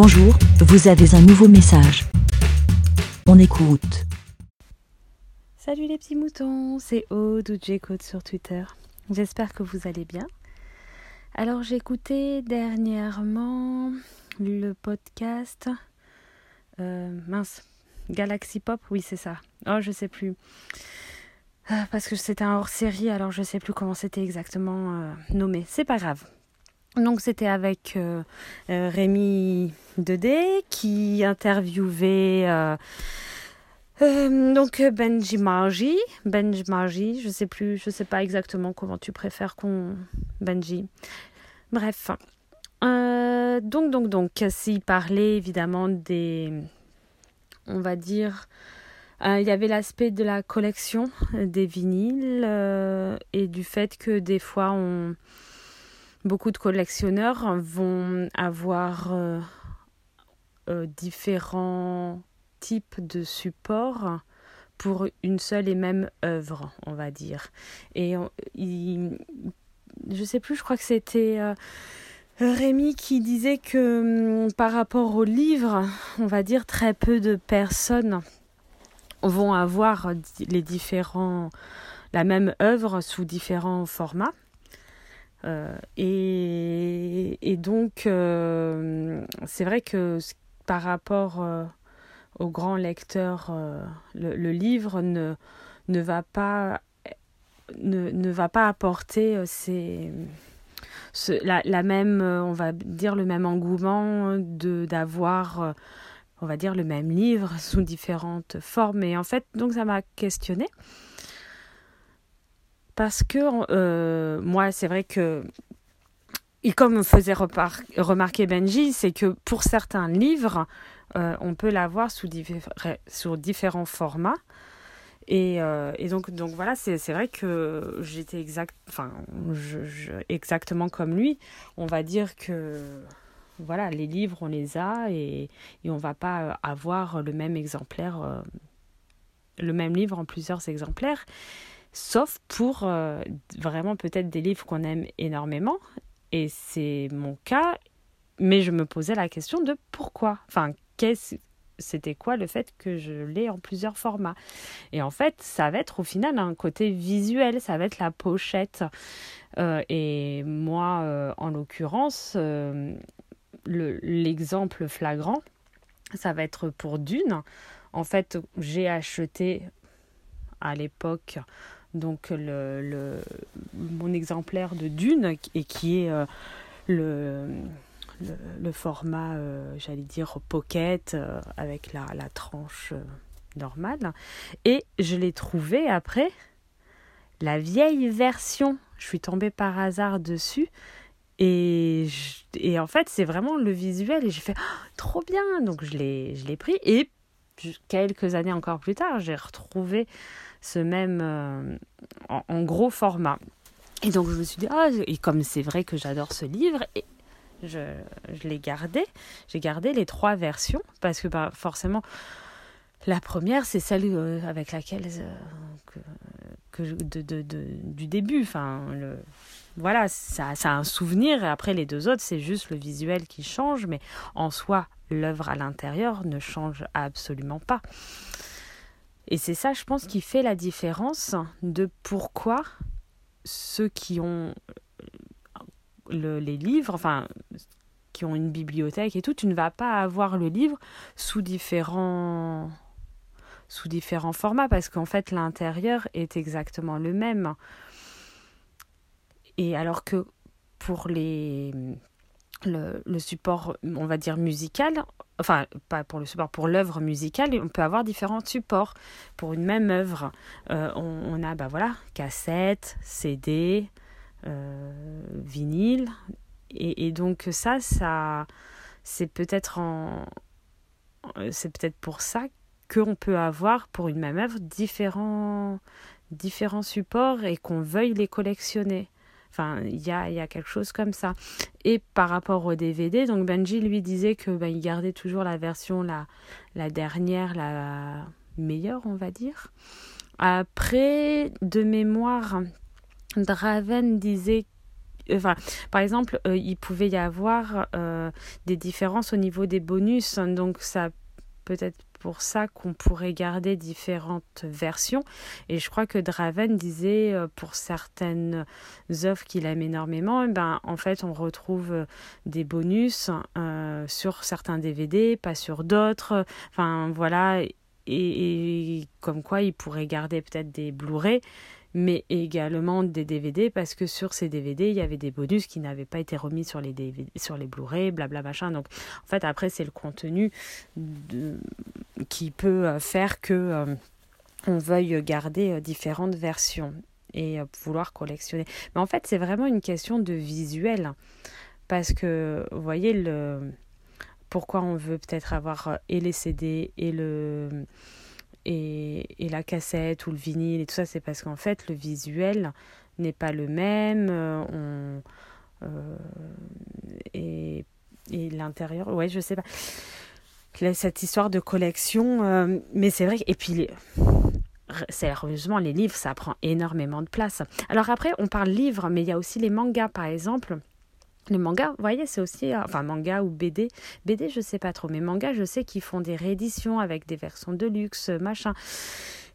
Bonjour, vous avez un nouveau message. On écoute. Salut les petits moutons, c'est Aude ou J-Code sur Twitter. J'espère que vous allez bien. Alors écouté dernièrement le podcast euh, mince Galaxy Pop, oui c'est ça. Oh je sais plus. Ah, parce que c'était un hors série alors je sais plus comment c'était exactement euh, nommé. C'est pas grave. Donc c'était avec euh, euh, Rémi Dedé qui interviewait euh, donc Benji Margie, Benji Margie, je sais plus, je sais pas exactement comment tu préfères qu'on Benji. Bref. donc donc donc s'il parlait évidemment des on va dire il y avait l'aspect de la collection des vinyles et du fait que des fois on beaucoup de collectionneurs vont avoir euh, euh, différents types de supports pour une seule et même œuvre, on va dire. Et il, je sais plus, je crois que c'était euh, Rémi qui disait que hum, par rapport au livre, on va dire très peu de personnes vont avoir les différents la même œuvre sous différents formats. Euh, et, donc, euh, c'est vrai que par rapport euh, au grand lecteur, le, livre ne, ne, va pas, ne, ne va pas apporter ce, la, la, même, on va dire, le même engouement de d'avoir on va dire le même livre sous différentes formes. Et en fait donc ça m'a questionné parce que euh, moi, c'est vrai que, et comme me faisait remarquer Benji, c'est que pour certains livres, euh, on peut l'avoir sous, différents formats. Et, euh, donc, voilà, c'est vrai que j'étais exact, enfin, exactement comme lui. On va dire que voilà, les livres, on les a et, on va pas avoir le même exemplaire, le même livre en plusieurs exemplaires sauf pour euh, vraiment peut-être des livres qu'on aime énormément. Et c'est mon cas, mais je me posais la question de pourquoi. Enfin, qu'est-ce c'était quoi le fait que je l'ai en plusieurs formats? Et en fait, ça va être au final un côté visuel, ça va être la pochette. Euh, et moi, euh, en l'occurrence, l'exemple flagrant, ça va être pour Dune. En fait, j'ai acheté à l'époque donc le, mon exemplaire de Dune et qui est euh, le, le, format, euh, j'allais dire, pocket euh, avec la, la tranche normale. Et je l'ai trouvé après la vieille version. Je suis tombée par hasard dessus. Et, et en fait, c'est vraiment le visuel. Et j'ai fait oh, trop bien. Donc je l'ai pris. Et quelques années encore plus tard, j'ai retrouvé ce même euh, en, gros format. Et donc je me suis dit, ah, et comme c'est vrai que j'adore ce livre, et je, je l'ai gardé, j'ai gardé les trois versions, parce que bah, forcément, la première, c'est celle euh, avec laquelle, euh, que, que de, de, de, du début, enfin, le, voilà, ça, ça a un souvenir, et après les deux autres, c'est juste le visuel qui change, mais en soi, l'œuvre à l'intérieur ne change absolument pas. Et c'est ça, je pense, qui fait la différence de pourquoi ceux qui ont le, les livres, enfin, qui ont une bibliothèque et tout, tu ne vas pas avoir le livre sous différents sous différents formats parce qu'en fait l'intérieur est exactement le même. Et alors que pour les le, support, on va dire, musical, enfin, pas pour le support, pour l'œuvre musicale, on peut avoir différents supports pour une même œuvre. Euh, on, a, bah voilà, cassette, CD, euh, vinyle, et, et, donc ça, ça, c'est peut-être en, c'est peut-être pour ça qu'on peut avoir pour une même œuvre différents, différents supports et qu'on veuille les collectionner. Enfin, il y a, y a, quelque chose comme ça. Et par rapport au DVD, donc Benji lui disait que ben, il gardait toujours la version la, dernière, la meilleure, on va dire. Après, de mémoire, Draven disait enfin, par exemple, il pouvait y avoir des différences au niveau des bonus, donc ça peut-être pour ça qu'on pourrait garder différentes versions. Et je crois que Draven disait euh, pour certaines œuvres qu'il aime énormément, eh ben, en fait, on retrouve euh, des bonus euh, sur certains DVD, pas sur d'autres. Enfin, voilà. Et, et, comme quoi, il pourrait garder peut-être des Blu-ray mais également des DVD parce que sur ces DVD il y avait des bonus qui n'avaient pas été remis sur les DVD, sur les Blu-ray, blabla machin. Donc en fait après c'est le contenu qui peut euh, faire que euh, on veuille garder euh, différentes versions et vouloir collectionner. Mais en fait c'est vraiment une question de visuel parce que vous voyez le pourquoi on veut peut-être avoir et les CD et le et, la cassette ou le vinyle et tout ça, c'est parce qu'en fait, le visuel n'est pas le même. Euh, euh, et, l'intérieur, ouais, je sais pas. Cette histoire de collection, euh, mais c'est vrai. Et puis, sérieusement, les livres, ça prend énormément de place. Alors après, on parle livres, mais il y a aussi les mangas, par exemple. Les mangas, vous voyez, c'est aussi, euh, enfin manga ou BD. BD, je sais pas trop, mais manga, je sais qu'ils font des rééditions avec des versions de luxe, machin.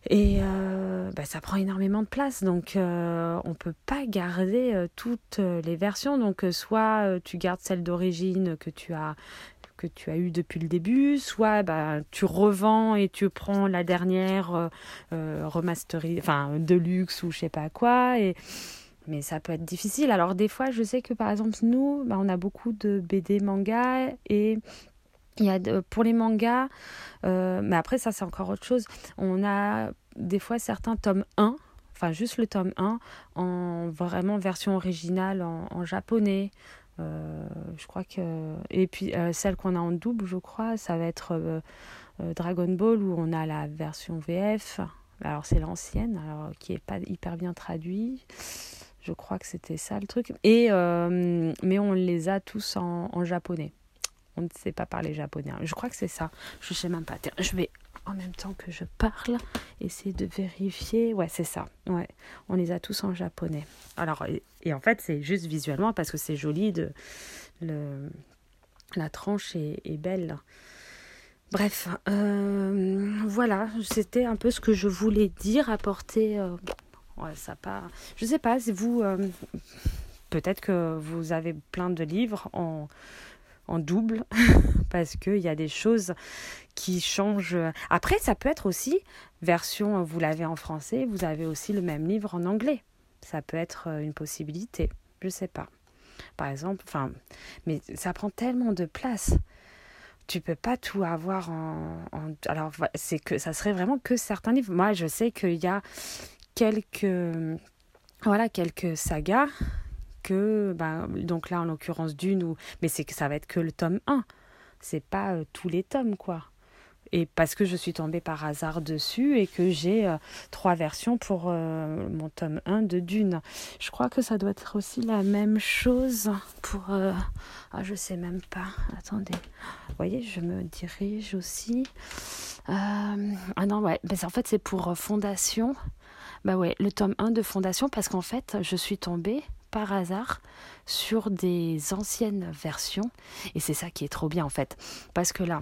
Et euh, bah, ça prend énormément de place, donc euh, on peut pas garder toutes les versions. Donc soit tu gardes celle d'origine que tu as que tu as eu depuis le début, soit bah, tu revends et tu prends la dernière remasterisée, enfin de luxe ou je sais pas quoi. Et mais ça peut être difficile. Alors des fois, je sais que par exemple nous, bah, on a beaucoup de BD manga et il y a pour les mangas, euh, mais après ça c'est encore autre chose. On a des fois certains tomes 1, enfin juste le tome 1 en vraiment version originale en, japonais. Euh, je crois que et puis euh, celle qu'on a en double, je crois, ça va être Dragon Ball où on a la version VF. Alors c'est l'ancienne, alors qui est pas hyper bien traduite. Je crois que c'était ça le truc. Et, euh, mais on les a tous en, japonais. On ne sait pas parler japonais. Je crois que c'est ça. Je ne sais même pas. Je vais, en même temps que je parle, essayer de vérifier. Ouais, c'est ça. Ouais, on les a tous en japonais. Alors, et, en fait, c'est juste visuellement parce que c'est joli. De, le, la tranche est, belle. Bref, euh, voilà, c'était un peu ce que je voulais dire, apporter euh, ouais, ça. Je sais pas, vous. Euh, peut-être que vous avez plein de livres en, en double, parce qu'il y a des choses qui changent. Après, ça peut être aussi version, vous l'avez en français, vous avez aussi le même livre en anglais. Ça peut être euh, une possibilité. Je sais pas. Par exemple, enfin, mais ça prend tellement de place tu peux pas tout avoir en, en alors c'est que ça serait vraiment que certains livres moi je sais qu'il y a quelques, voilà, quelques sagas que, bah, donc là en l'occurrence d'une, ou, mais c'est que ça va être que le tome 1, c'est pas euh, tous les tomes quoi. Et parce que je suis tombée par hasard dessus et que j'ai euh, trois versions pour euh, mon tome 1 de Dune. Je crois que ça doit être aussi la même chose pour... ah, je sais même pas. Attendez. Vous voyez, je me dirige aussi. ah non, ouais. Ben, en fait, c'est pour Fondation. Bah le tome 1 de Fondation, parce qu'en fait, je suis tombée par hasard sur des anciennes versions. Et c'est ça qui est trop bien en fait. Parce que là,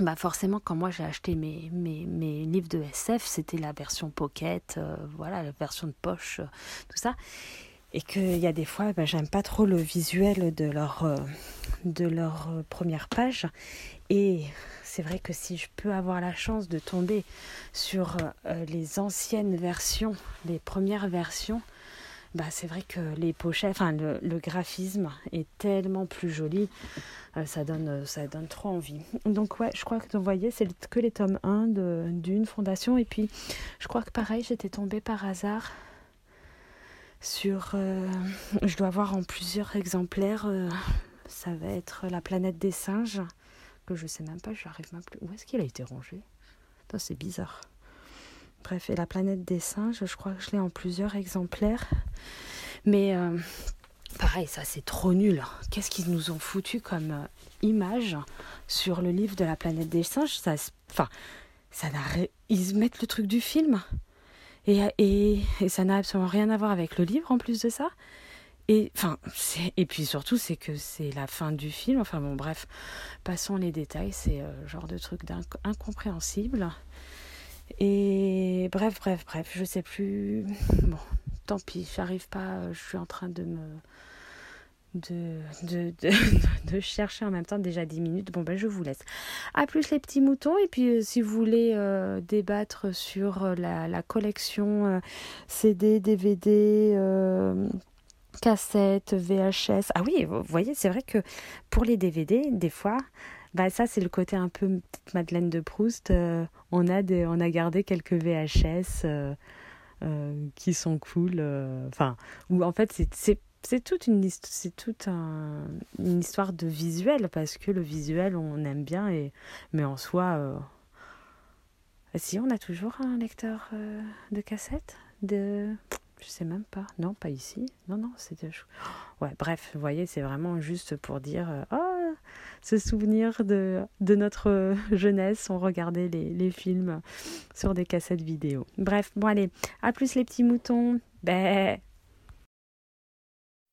bah forcément, quand moi j'ai acheté mes, livres de SF, c'était la version pocket, euh, voilà, la version de poche, euh, tout ça. Et qu'il y a des fois, bah, j'aime pas trop le visuel de leur, euh, de leur première page. Et c'est vrai que si je peux avoir la chance de tomber sur euh, les anciennes versions, les premières versions, bah c'est vrai que les pochettes, enfin le, graphisme est tellement plus joli, euh, ça donne euh, ça donne trop envie. Donc ouais, je crois que vous voyez, c'est que les tomes 1 d'une fondation et puis je crois que pareil, j'étais tombée par hasard sur je dois avoir en plusieurs exemplaires ça va être la planète des singes que je sais même pas, je n'arrive même plus. Où est-ce qu'il a été rangé? C'est bizarre. Bref, et la planète des singes, je crois que je l'ai en plusieurs exemplaires. Mais euh, pareil, ça c'est trop nul. Qu'est-ce qu'ils nous ont foutu comme euh, image sur le livre de la planète des singes? Ça, Enfin, ça ils mettent le truc du film? Et, et, ça n'a absolument rien à voir avec le livre en plus de ça. Et, enfin, et puis surtout, c'est que c'est la fin du film. Enfin bon, bref, passons les détails. C'est euh, genre de truc incompréhensible. Et bref, bref, bref, je sais plus. Bon, tant pis, j'arrive pas. Je suis en train de me de, de, de, chercher en même temps déjà 10 minutes. Bon, ben je vous laisse. À plus les petits moutons. Et puis, euh, si vous voulez euh, débattre sur euh, la, la, collection CD, DVD, cassettes, VHS. Ah oui, vous voyez, c'est vrai que pour les DVD, des fois, bah ça c'est le côté un peu Madeleine de Proust. on, a des, on a gardé quelques VHS. qui sont cool, enfin, ou en fait c'est c'est toute une histoire de visuel parce que le visuel on aime bien et mais en soi euh, si on a toujours un lecteur euh, de cassette de je sais même pas. Non pas ici. Non non c'est ouais bref vous voyez c'est vraiment juste pour dire euh, oh ce souvenir de, de notre jeunesse. On regardait les, films sur des cassettes vidéo. Bref bon allez à plus les petits moutons